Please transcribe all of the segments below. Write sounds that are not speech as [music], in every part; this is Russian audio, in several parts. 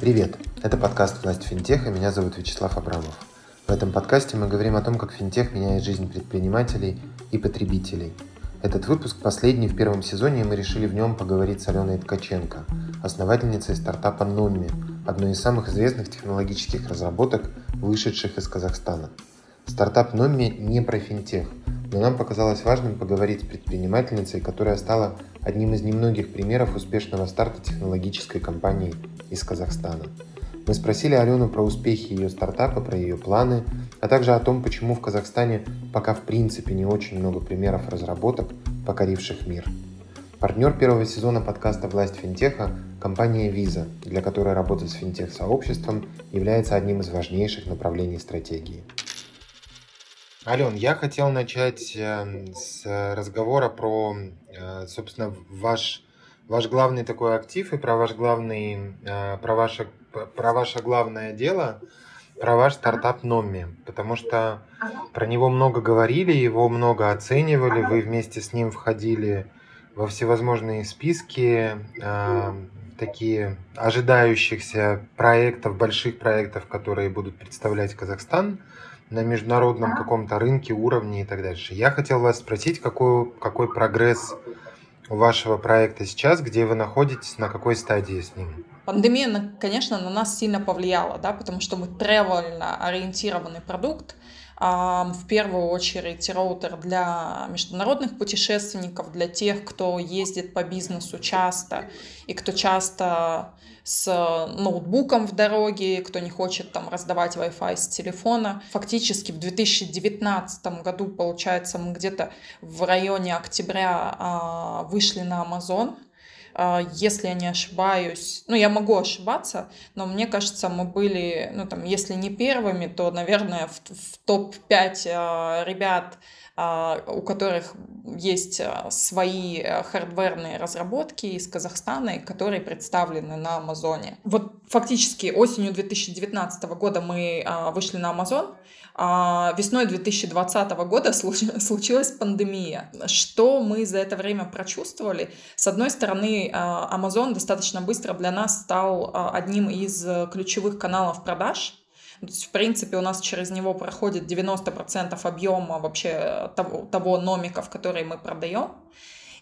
Привет! Это подкаст «Власть финтеха», меня зовут Вячеслав Абрамов. В этом подкасте мы говорим о том, как финтех меняет жизнь предпринимателей и потребителей. Этот выпуск последний в первом сезоне, и мы решили в нем поговорить с Аленой Ткаченко, основательницей стартапа Номми, одной из самых известных технологических разработок, вышедших из Казахстана. Стартап Номми не про финтех, но нам показалось важным поговорить с предпринимательницей, которая стала одним из немногих примеров успешного старта технологической компании из Казахстана. Мы спросили Алену про успехи ее стартапа, про ее планы, а также о том, почему в Казахстане пока в принципе не очень много примеров разработок, покоривших мир. Партнер первого сезона подкаста «Власть финтеха» – компания Visa, для которой работа с финтех-сообществом является одним из важнейших направлений стратегии. Ален, я хотел начать эм, с разговора про, э, собственно, ваш, ваш главный такой актив и про ваш главный, э, про ваше, про ваше главное дело, про ваш стартап Номи, потому что про него много говорили, его много оценивали, вы вместе с ним входили во всевозможные списки, э, такие ожидающихся проектов, больших проектов, которые будут представлять Казахстан на международном каком-то рынке, уровне и так дальше. Я хотел вас спросить, какой, какой прогресс у вашего проекта сейчас, где вы находитесь, на какой стадии с ним? Пандемия, конечно, на нас сильно повлияла, да, потому что мы тревельно ориентированный продукт, в первую очередь роутер для международных путешественников, для тех, кто ездит по бизнесу часто и кто часто с ноутбуком в дороге, кто не хочет там раздавать Wi-Fi с телефона. Фактически в 2019 году, получается, мы где-то в районе октября а, вышли на Amazon, если я не ошибаюсь, ну, я могу ошибаться, но мне кажется, мы были, ну, там, если не первыми, то, наверное, в, в топ-5 а, ребят, а, у которых есть свои хардверные разработки из Казахстана, которые представлены на Амазоне. Вот фактически осенью 2019 года мы вышли на Амазон, а весной 2020 года [laughs] случилась пандемия. Что мы за это время прочувствовали? С одной стороны, а, Amazon достаточно быстро для нас стал а, одним из ключевых каналов продаж. То есть, в принципе, у нас через него проходит 90% объема вообще того, того номиков, которые мы продаем.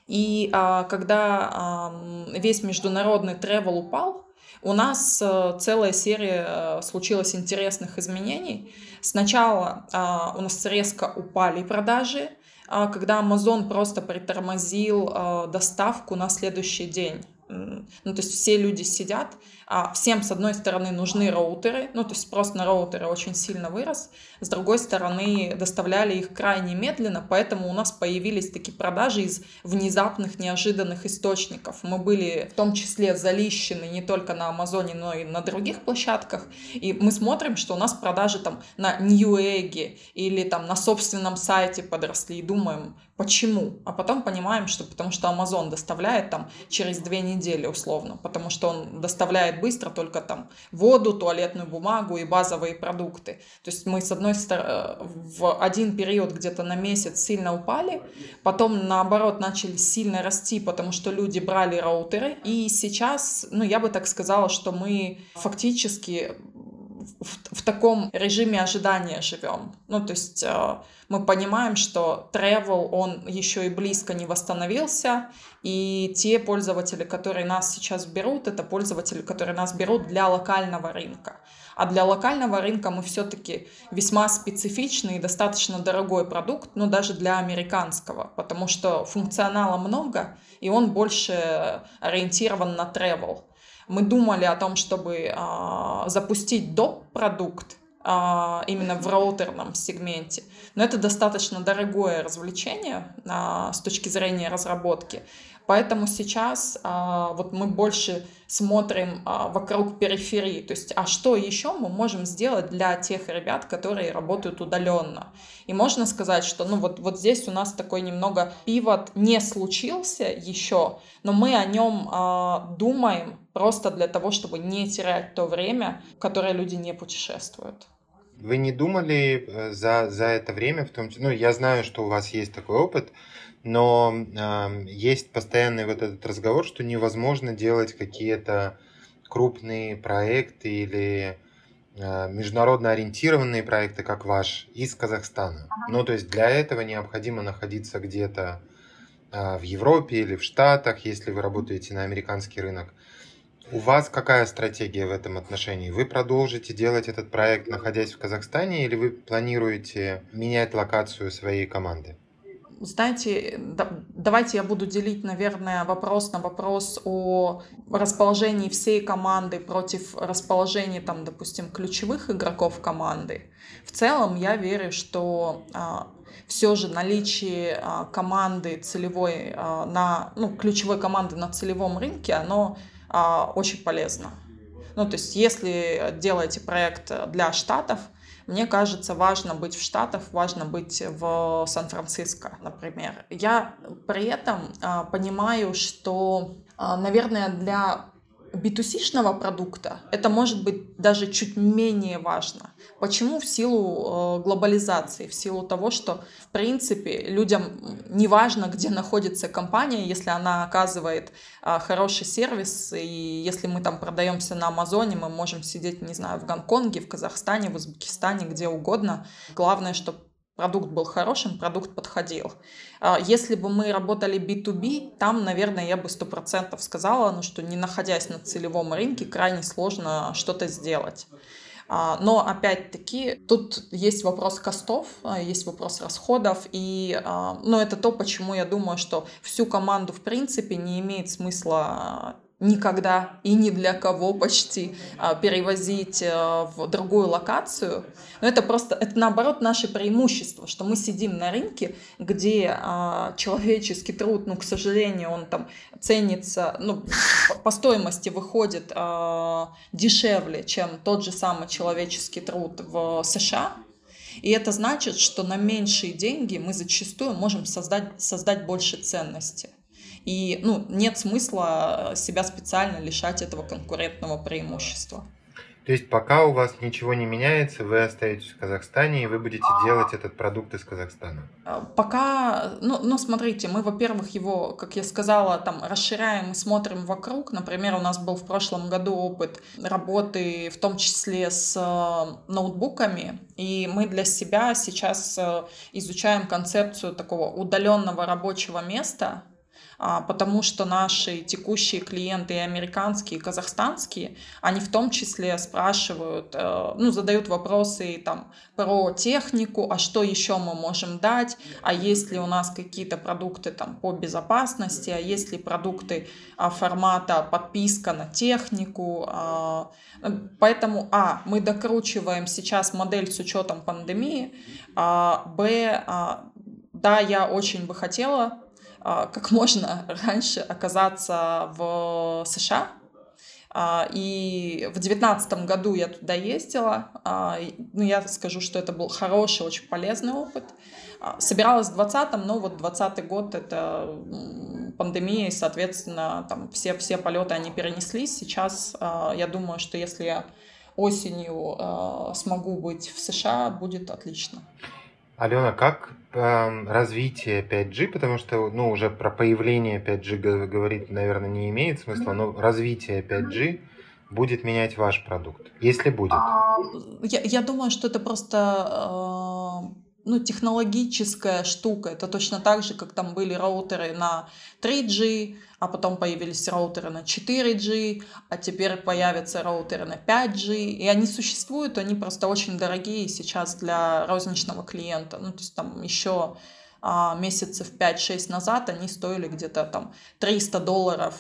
И а, когда а, весь международный travel упал, у нас э, целая серия э, случилась интересных изменений. Сначала а, у нас резко упали продажи, а, когда Amazon просто притормозил а, доставку на следующий день. Ну, то есть все люди сидят, а всем, с одной стороны, нужны роутеры, ну, то есть спрос на роутеры очень сильно вырос, с другой стороны, доставляли их крайне медленно, поэтому у нас появились такие продажи из внезапных, неожиданных источников. Мы были в том числе залищены не только на Амазоне, но и на других площадках, и мы смотрим, что у нас продажи там на Newegg или там на собственном сайте подросли, и думаем, почему? А потом понимаем, что потому что Amazon доставляет там через две недели условно, потому что он доставляет быстро только там воду, туалетную бумагу и базовые продукты. То есть мы, с одной стороны, э, в один период где-то на месяц сильно упали, потом, наоборот, начали сильно расти, потому что люди брали роутеры. И сейчас, ну, я бы так сказала, что мы фактически в, в таком режиме ожидания живем. Ну, то есть э, мы понимаем, что travel, он еще и близко не восстановился, и те пользователи, которые нас сейчас берут, это пользователи, которые нас берут для локального рынка. А для локального рынка мы все-таки весьма специфичный и достаточно дорогой продукт, но даже для американского, потому что функционала много, и он больше ориентирован на travel. Мы думали о том, чтобы а, запустить доп. продукт, а, именно в роутерном сегменте. Но это достаточно дорогое развлечение а, с точки зрения разработки. Поэтому сейчас а, вот мы больше смотрим а, вокруг периферии, то есть, а что еще мы можем сделать для тех ребят, которые работают удаленно. И можно сказать, что ну вот, вот здесь у нас такой немного пивот не случился еще, но мы о нем а, думаем просто для того, чтобы не терять то время, которое люди не путешествуют. Вы не думали э, за, за это время, в том числе, ну, я знаю, что у вас есть такой опыт, но э, есть постоянный вот этот разговор, что невозможно делать какие-то крупные проекты или э, международно ориентированные проекты, как ваш, из Казахстана. Ага. Ну, то есть для этого необходимо находиться где-то э, в Европе или в Штатах, если вы работаете на американский рынок. У вас какая стратегия в этом отношении? Вы продолжите делать этот проект, находясь в Казахстане, или вы планируете менять локацию своей команды? Знаете, да, давайте я буду делить, наверное, вопрос на вопрос о расположении всей команды против расположения, там, допустим, ключевых игроков команды. В целом я верю, что а, все же наличие а, команды целевой а, на, ну, ключевой команды на целевом рынке, оно очень полезно. Ну, то есть, если делаете проект для Штатов, мне кажется, важно быть в Штатах, важно быть в Сан-Франциско, например. Я при этом а, понимаю, что, а, наверное, для B2C-шного продукта это может быть даже чуть менее важно. Почему? В силу э, глобализации, в силу того, что, в принципе, людям не важно, где находится компания, если она оказывает э, хороший сервис, и если мы там продаемся на Амазоне, мы можем сидеть, не знаю, в Гонконге, в Казахстане, в Узбекистане, где угодно. Главное, чтобы продукт был хорошим, продукт подходил. А, если бы мы работали B2B, там, наверное, я бы сто процентов сказала, ну, что не находясь на целевом рынке, крайне сложно что-то сделать. А, но опять-таки тут есть вопрос костов, а, есть вопрос расходов, и ну, это то, почему я думаю, что всю команду в принципе не имеет смысла никогда и ни для кого почти а, перевозить э, в другую локацию. Но это просто, это наоборот наше преимущество, что мы сидим на рынке, где а, человеческий труд, ну, к сожалению, он там ценится, ну, по стоимости выходит а, дешевле, чем тот же самый человеческий труд в США. И это значит, что на меньшие деньги мы зачастую можем создать, создать больше ценности. И ну, нет смысла себя специально лишать этого конкурентного преимущества. То есть пока у вас ничего не меняется, вы остаетесь в Казахстане и вы будете делать этот продукт из Казахстана? А, пока, ну, ну смотрите, мы, во-первых, его, как я сказала, там расширяем и смотрим вокруг. Например, у нас был в прошлом году опыт работы, в том числе с э, ноутбуками, и мы для себя сейчас э, изучаем концепцию такого удаленного рабочего места, потому что наши текущие клиенты, и американские, и казахстанские, они в том числе спрашивают, э, ну, задают вопросы там про технику, а что еще мы можем дать, а есть ли у нас какие-то продукты там по безопасности, а есть ли продукты а, формата подписка на технику. А, поэтому, а, мы докручиваем сейчас модель с учетом пандемии, а, б, да, я очень бы хотела а, как можно раньше оказаться в США. А, и в девятнадцатом году я туда ездила. А, ну, я скажу, что это был хороший, очень полезный опыт. Собиралась в двадцатом, но вот двадцатый год это пандемия, и, соответственно, там все, все полеты они перенеслись. Сейчас я думаю, что если я осенью смогу быть в США, будет отлично. Алена, как э, развитие 5G, потому что, ну, уже про появление 5G говорить, наверное, не имеет смысла, но развитие 5G будет менять ваш продукт, если будет? А, я, я думаю, что это просто э, ну, технологическая штука. Это точно так же, как там были роутеры на 3G, а потом появились роутеры на 4G, а теперь появятся роутеры на 5G. И они существуют, они просто очень дорогие сейчас для розничного клиента. Ну, то есть там еще а, месяцев 5-6 назад они стоили где-то там 300 долларов,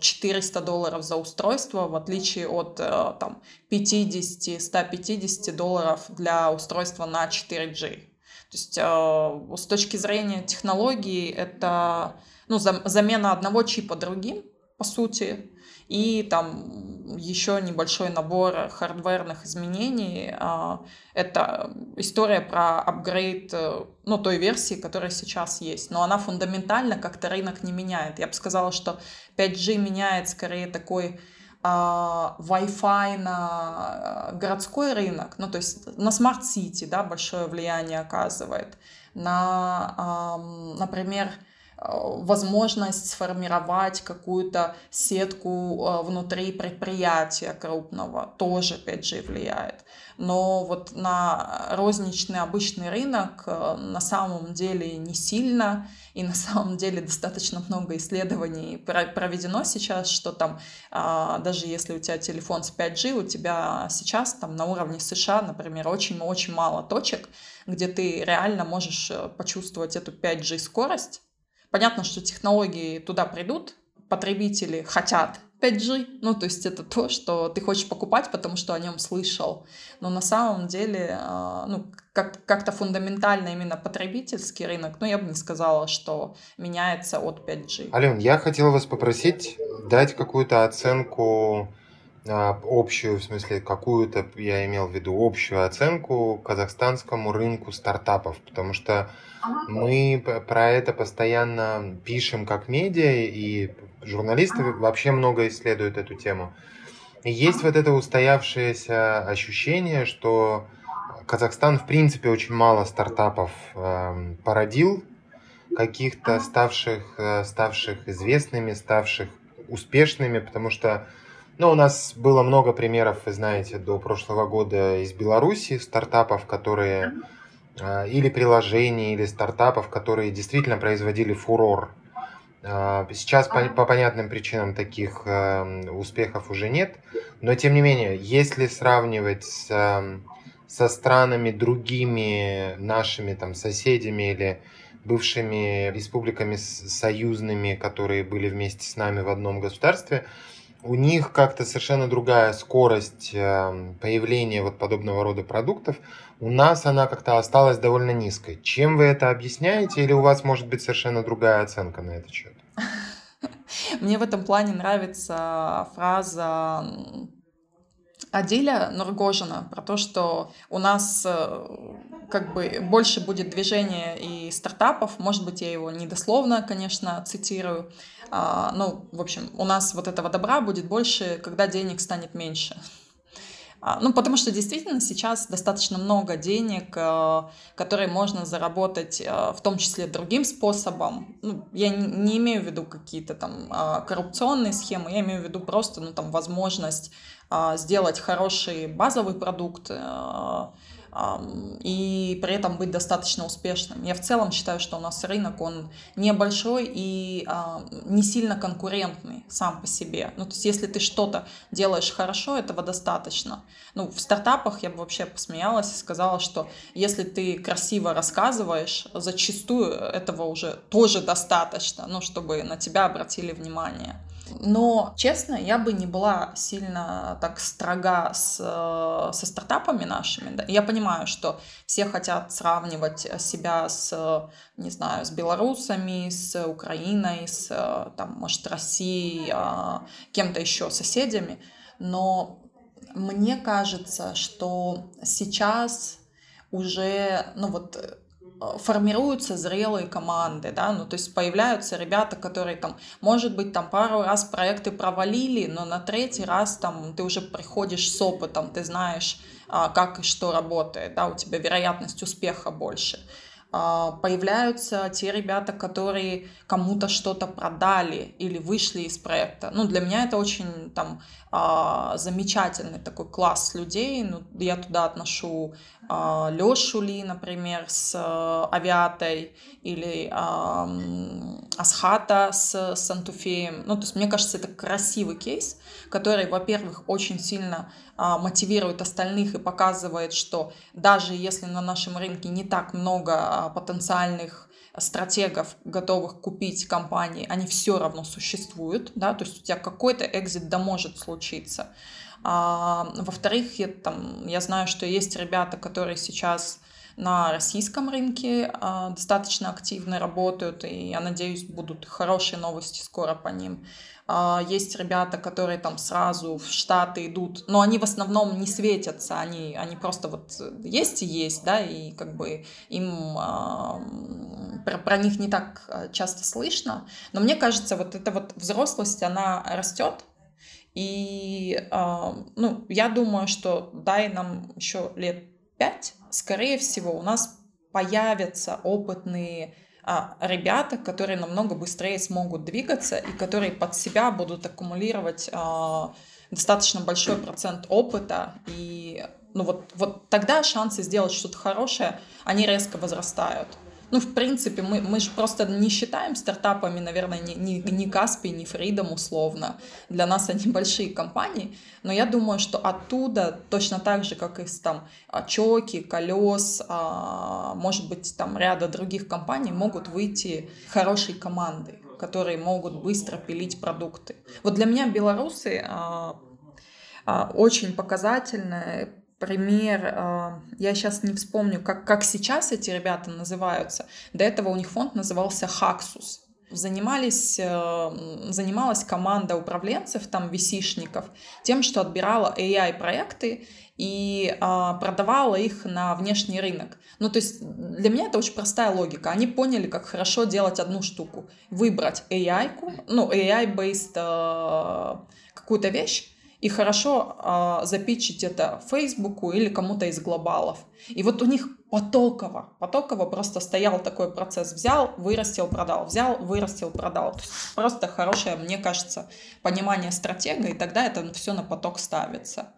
400 э, долларов за устройство, в отличие от э, там 50-150 долларов для устройства на 4G. То есть э, с точки зрения технологии это ну, замена одного чипа другим, по сути, и там еще небольшой набор хардверных изменений. А, это история про апгрейд э, ну, той версии, которая сейчас есть. Но она фундаментально как-то рынок не меняет. Я бы сказала, что 5G меняет скорее такой Wi-Fi на э, городской рынок, ну то есть на City, да, большое влияние оказывает, на, например, возможность сформировать какую-то сетку э, внутри предприятия крупного. Тоже, опять же, влияет. Но вот на розничный обычный рынок э, на самом деле не сильно, и на самом деле достаточно много исследований проведено сейчас, что там а, даже если у тебя телефон с 5G, у тебя сейчас там на уровне США, например, очень-очень мало точек, где ты реально можешь э, почувствовать эту 5G скорость, Понятно, что технологии туда придут, потребители хотят 5G, ну, то есть это то, что ты хочешь покупать, потому что о нем слышал. Но на самом деле, а, ну, как- как-то фундаментально именно потребительский рынок, ну, я бы не сказала, что меняется от 5G. Ален, я хотел вас попросить дать какую-то оценку общую, в смысле, какую-то, я имел в виду общую оценку казахстанскому рынку стартапов, потому что мы про это постоянно пишем как медиа, и журналисты вообще много исследуют эту тему. И есть вот это устоявшееся ощущение, что Казахстан, в принципе, очень мало стартапов э, породил, каких-то ставших, э, ставших известными, ставших успешными, потому что ну, у нас было много примеров, вы знаете, до прошлого года из Беларуси стартапов, которые а, или приложений, или стартапов, которые действительно производили фурор. А, сейчас по, по понятным причинам таких э, успехов уже нет, но тем не менее, если сравнивать с, со странами другими нашими там соседями или бывшими республиками союзными, которые были вместе с нами в одном государстве, у них как-то совершенно другая скорость эм, появления вот подобного рода продуктов. У нас она как-то осталась довольно низкой. Чем вы это объясняете или у вас может быть совершенно другая оценка на этот счет? [laughs] Мне в этом плане нравится фраза Адиля Нургожина про то, что у нас э, как бы больше будет движения и стартапов. Может быть, я его недословно, конечно, цитирую. А, ну, в общем, у нас вот этого добра будет больше, когда денег станет меньше. А, ну, потому что действительно сейчас достаточно много денег, э, которые можно заработать, э, в том числе другим способом. Ну, я не имею в виду какие-то там а, коррупционные схемы, я имею в виду просто, ну, там, возможность а, сделать хороший базовый продукт, и при этом быть достаточно успешным. Я в целом считаю, что у нас рынок, он небольшой и не сильно конкурентный сам по себе. Ну, то есть, если ты что-то делаешь хорошо, этого достаточно. Ну, в стартапах я бы вообще посмеялась и сказала, что если ты красиво рассказываешь, зачастую этого уже тоже достаточно, ну, чтобы на тебя обратили внимание. Но, честно, я бы не была сильно так строга с, со стартапами нашими. Да. Я понимаю, что все хотят сравнивать себя с, не знаю, с белорусами, с Украиной, с, там, может, Россией, а, кем-то еще, соседями. Но мне кажется, что сейчас уже, ну вот, Э, формируются зрелые команды, да, ну, то есть появляются ребята, которые там, может быть, там пару раз проекты провалили, но на третий раз там ты уже приходишь с опытом, ты знаешь, а, как и что работает, да, у тебя вероятность успеха больше. А, появляются те ребята, которые кому-то что-то продали или вышли из проекта. Ну, для меня это очень там а, замечательный такой класс людей. Ну, я туда отношу а, Лешу Ли, например, с Авиатой или Асхата с Сантуфеем. Ну, то есть мне кажется, это красивый кейс, который, во-первых, очень сильно а, мотивирует остальных и показывает, что даже если на нашем рынке не так много а, потенциальных стратегов, готовых купить компании, они все равно существуют, да, то есть у тебя какой-то экзит да может случиться. А, во-вторых, я, там, я знаю, что есть ребята, которые сейчас на российском рынке а, достаточно активно работают, и я надеюсь, будут хорошие новости скоро по ним. А, есть ребята, которые там сразу в Штаты идут, но они в основном не светятся, они, они просто вот есть и есть, да, и как бы им а, про, про них не так часто слышно. Но мне кажется, вот эта вот взрослость, она растет, и ну, я думаю, что дай нам еще лет пять, скорее всего, у нас появятся опытные а, ребята, которые намного быстрее смогут двигаться и которые под себя будут аккумулировать а, достаточно большой процент опыта и ну вот, вот тогда шансы сделать что-то хорошее, они резко возрастают. Ну, в принципе, мы, мы же просто не считаем стартапами, наверное, ни, ни, ни Каспи, ни Фридом условно. Для нас они [laughs] большие компании. Но я думаю, что оттуда, точно так же, как из там Чоки, Колес, а, может быть, там ряда других компаний, могут выйти хорошие команды, которые могут быстро пилить продукты. Вот для меня белорусы а, а, очень показательная пример, а, я сейчас не вспомню, как, как сейчас эти ребята называются. До этого у них фонд назывался Хаксус. Занимались, э, занималась команда управленцев, там, висишников, тем, что отбирала AI-проекты и а, продавала их на внешний рынок. Ну, то есть для меня это очень простая логика. Они поняли, как хорошо делать одну штуку. Выбрать AI-ку, ну, AI-based э, какую-то вещь, и хорошо э, запичить это Фейсбуку или кому-то из глобалов. И вот у них потоково, потоково просто стоял такой процесс. Взял, вырастил, продал, взял, вырастил, продал. То есть просто хорошее, мне кажется, понимание стратегии, и тогда это все на поток ставится.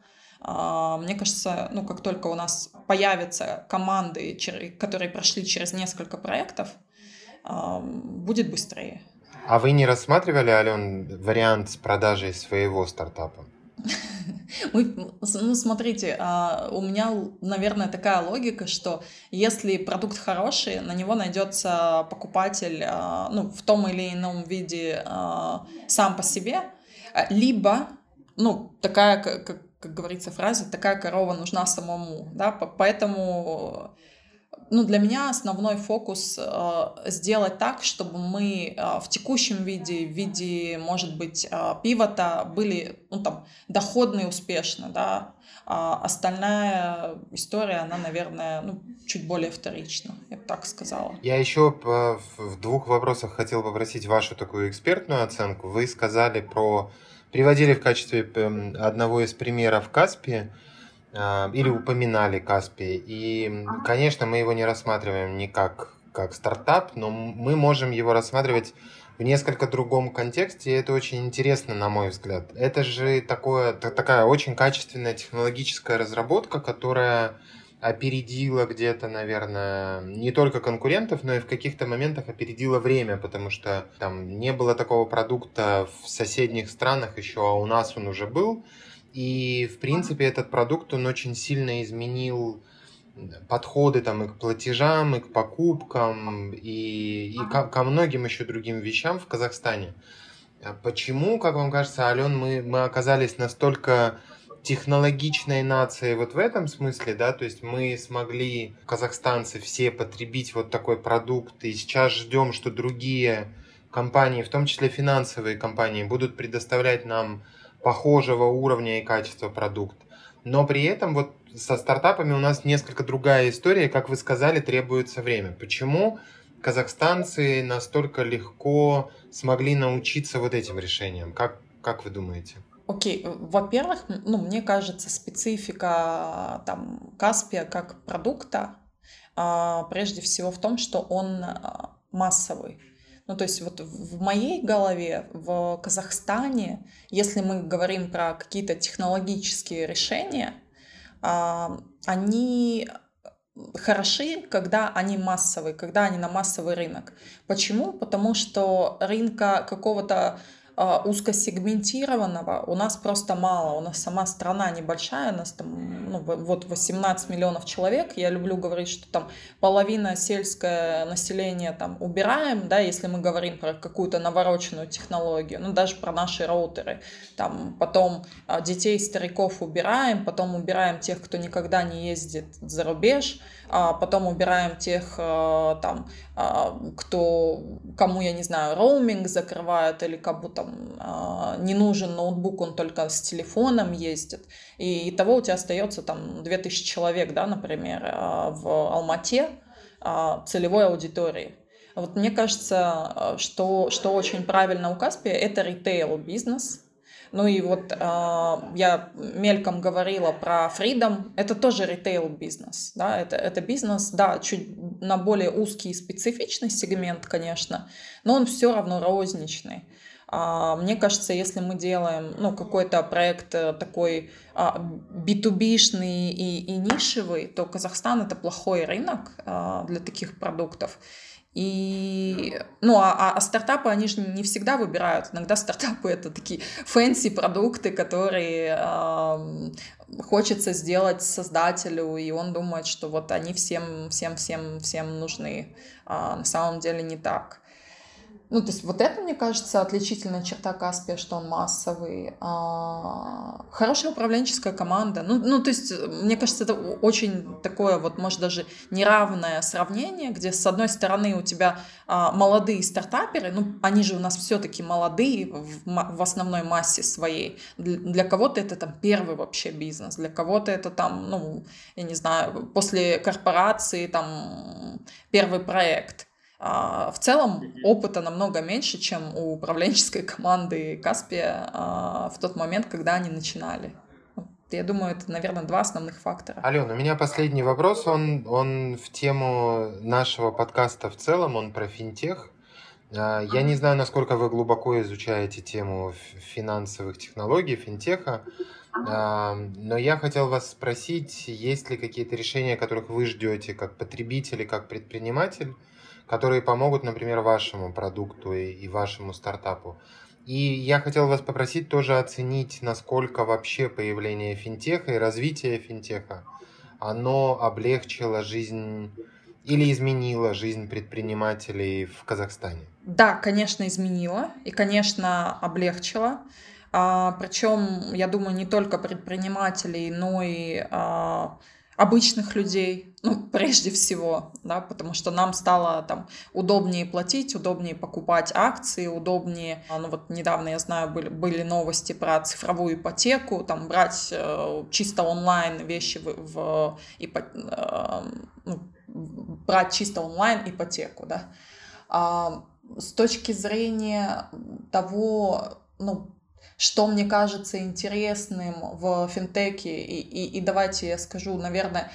А, мне кажется, ну, как только у нас появятся команды, которые прошли через несколько проектов, будет быстрее. А вы не рассматривали, Ален, вариант с продажей своего стартапа? Мы, ну, смотрите, а, у меня, наверное, такая логика, что если продукт хороший, на него найдется покупатель, а, ну, в том или ином виде а, сам по себе, либо, ну, такая, как, как говорится фраза, такая корова нужна самому, да, поэтому ну, для меня основной фокус э, сделать так, чтобы мы э, в текущем виде, в виде, может быть, э, пивота были, ну, там, доходные успешно, да, а остальная история, она, наверное, ну, чуть более вторична, я бы так сказала. Я еще в двух вопросах хотел попросить вашу такую экспертную оценку. Вы сказали про, приводили в качестве одного из примеров Каспи, а, или упоминали Каспи. И, конечно, мы его не рассматриваем не как, как стартап, но мы можем его рассматривать в несколько другом контексте, и это очень интересно, на мой взгляд. Это же такое, такая очень качественная технологическая разработка, которая опередила где-то, наверное, не только конкурентов, но и в каких-то моментах опередила время, потому что там не было такого продукта в соседних странах еще, а у нас он уже был. И, в принципе, этот продукт, он очень сильно изменил подходы там и к платежам, и к покупкам, и, и ко, ко многим еще другим вещам в Казахстане. А почему, как вам кажется, Ален, мы, мы оказались настолько технологичной нацией вот в этом смысле, да, то есть мы смогли, казахстанцы, все потребить вот такой продукт, и сейчас ждем, что другие компании, в том числе финансовые компании, будут предоставлять нам похожего уровня и качества продукт. Но при этом вот со стартапами у нас несколько другая история. Как вы сказали, требуется время. Почему казахстанцы настолько легко смогли научиться вот этим решениям? Как, как вы думаете? Окей, okay. во-первых, ну, мне кажется, специфика там Каспия как продукта а, прежде всего в том, что он а, массовый. Ну, то есть вот в моей голове, в Казахстане, если мы говорим про какие-то технологические решения, а, они хороши, когда они массовые, когда они на массовый рынок. Почему? Потому что рынка какого-то узкосегментированного у нас просто мало. У нас сама страна небольшая, у нас там ну, вот 18 миллионов человек. Я люблю говорить, что там половина сельское население там убираем, да, если мы говорим про какую-то навороченную технологию, ну даже про наши роутеры. Там потом а, детей, стариков убираем, потом убираем тех, кто никогда не ездит за рубеж, а потом убираем тех, а, там, кто, кому, я не знаю, роуминг закрывают или кому там а, не нужен ноутбук, он только с телефоном ездит. И того у тебя остается там 2000 человек, да, например, а, в Алмате а, целевой аудитории. Вот мне кажется, что, что очень правильно у Каспия, это ритейл-бизнес, ну и вот э, я мельком говорила про Freedom, это тоже ритейл-бизнес, да, это, это бизнес, да, чуть на более узкий и специфичный сегмент, конечно, но он все равно розничный. А, мне кажется, если мы делаем ну, какой-то проект э, такой B2B-шный и, и нишевый, то Казахстан это плохой рынок а, для таких продуктов. И, ну, а, а, а стартапы, они же не всегда выбирают. Иногда стартапы это такие fancy продукты, которые э, хочется сделать создателю, и он думает, что вот они всем, всем, всем, всем нужны. А на самом деле не так. Ну, то есть вот это, мне кажется, отличительная черта Каспия, что он массовый. А, хорошая управленческая команда. Ну, ну, то есть, мне кажется, это очень такое вот, может, даже неравное сравнение, где, с одной стороны, у тебя а, молодые стартаперы, ну, они же у нас все-таки молодые в, в основной массе своей. Для, кого-то это там первый вообще бизнес, для кого-то это там, ну, я не знаю, после корпорации там первый проект. А, в целом опыта намного меньше, чем у управленческой [laughs] команды Каспия а, в тот момент, когда они начинали. Я думаю, это, наверное, два основных фактора. Алена, у меня последний вопрос, он, он в тему нашего подкаста в целом, он про финтех. А, я не знаю, насколько вы глубоко изучаете тему финансовых технологий, финтеха, но я хотел вас спросить, есть ли какие-то решения, которых вы ждете как потребитель и как предприниматель, которые помогут, например, вашему продукту и, вашему стартапу. И я хотел вас попросить тоже оценить, насколько вообще появление финтеха и развитие финтеха, оно облегчило жизнь или изменило жизнь предпринимателей в Казахстане? Да, конечно, изменило и, конечно, облегчило. А, причем, я думаю, не только предпринимателей, но и а, обычных людей, ну, [laughs] прежде всего, да, потому что нам стало там удобнее платить, удобнее покупать акции, удобнее, а, ну, вот недавно, я знаю, были, были новости про цифровую ипотеку, там, брать э, чисто онлайн вещи в, в ипо, э, ну, брать чисто онлайн ипотеку, да. А, с точки зрения того, ну, что мне кажется интересным в финтеке, и, и, и давайте я скажу, наверное,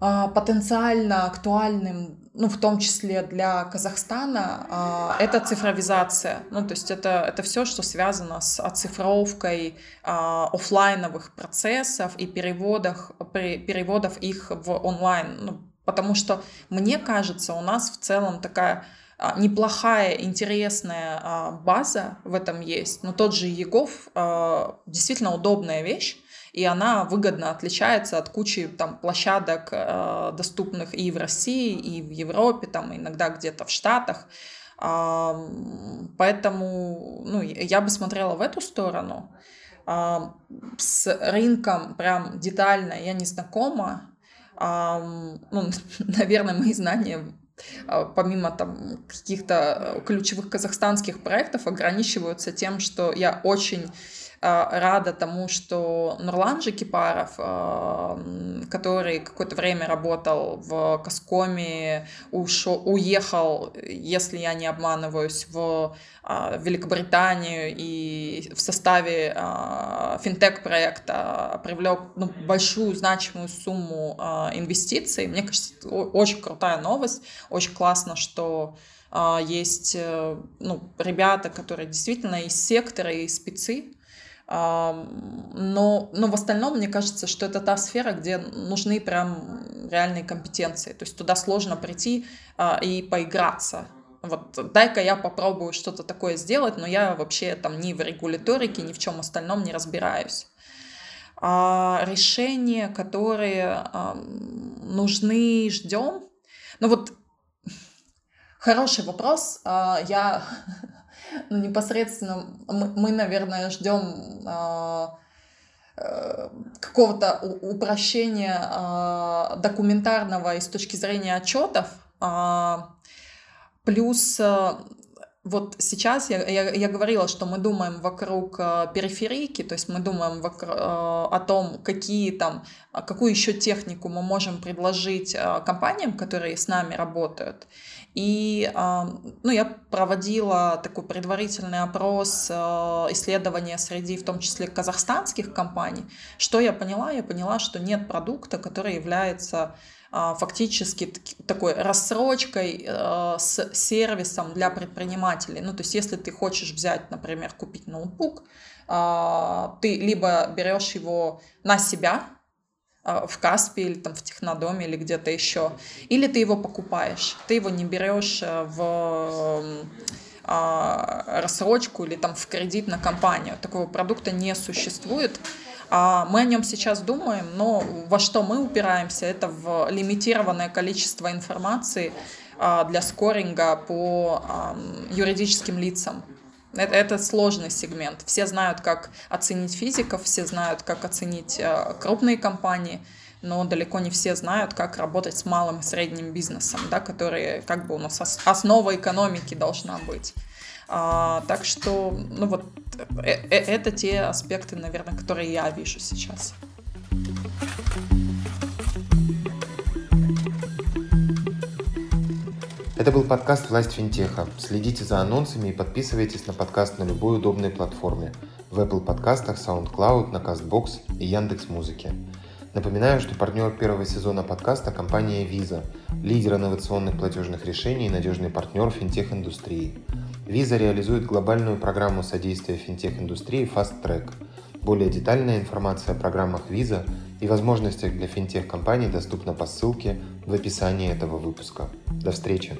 а, потенциально актуальным, ну, в том числе для Казахстана, а, это цифровизация. Ну, то есть это, это все, что связано с оцифровкой а, офлайновых процессов и переводах, переводов их в онлайн. Ну, потому что, мне кажется, у нас в целом такая неплохая, интересная а, база в этом есть. Но тот же Егов а, действительно удобная вещь, и она выгодно отличается от кучи там площадок, доступных и в России, и в Европе, там иногда где-то в Штатах. Поэтому ну, я бы смотрела в эту сторону. С рынком прям детально я не знакома. Ну, [laughs] наверное, мои знания а, помимо там каких-то ключевых казахстанских проектов ограничиваются тем, что я очень а, рада тому, что Нурлан Жекипаров, а, который какое-то время работал в Каскоме, ушел, уехал, если я не обманываюсь, в а, Великобританию и в составе финтех-проекта привлек ну, большую значимую сумму инвестиций. Мне кажется, это очень крутая новость, очень классно, что есть э, ну, ребята, которые действительно из сектора и спецы, но, но в остальном, мне кажется, что это та сфера, где нужны прям реальные компетенции. То есть туда сложно прийти а, и поиграться. вот дай-ка я попробую что-то такое сделать, но я вообще там ни в регуляторике, ни в чем остальном не разбираюсь. А решения, которые а, нужны, ждем. Ну вот хороший вопрос. А, я [laughs] ну, непосредственно мы, мы наверное, ждем а, э, какого-то упрощения а, документарного и с точки зрения отчетов. Плюс вот сейчас я, я, я говорила, что мы думаем вокруг э, периферийки, то есть мы думаем вокруг, э, о том, какие там, какую еще технику мы можем предложить э, компаниям, которые с нами работают. И э, ну, я проводила такой предварительный опрос, э, исследования среди, в том числе, казахстанских компаний. Что я поняла? Я поняла, что нет продукта, который является а, фактически такой рассрочкой э, с сервисом для предпринимателей. Ну, то есть, если ты хочешь взять, например, купить ноутбук, а, ты либо берешь его на себя, а, в Каспе или там в Технодоме или где-то еще, или ты его покупаешь. Ты его не берешь э, в рассрочку или там в кредит на компанию. Такого продукта не существует. А мы о нем сейчас думаем, но во что мы упираемся, это в лимитированное количество информации а, для скоринга по юридическим лицам. Это, это сложный сегмент. Все знают, как оценить физиков, все знают, как оценить а, крупные компании, но далеко не все знают, как работать с малым и средним бизнесом, да, который как бы у нас основа экономики должна быть. А, так что, ну вот, э -э это те аспекты, наверное, которые я вижу сейчас. Это был подкаст «Власть финтеха». Следите за анонсами и подписывайтесь на подкаст на любой удобной платформе. В Apple подкастах, SoundCloud, на CastBox и Яндекс Музыке. Напоминаю, что партнер первого сезона подкаста – компания Visa, лидер инновационных платежных решений и надежный партнер финтех-индустрии. Visa реализует глобальную программу содействия финтех-индустрии Fast Track. Более детальная информация о программах Visa и возможностях для финтех-компаний доступна по ссылке в описании этого выпуска. До встречи!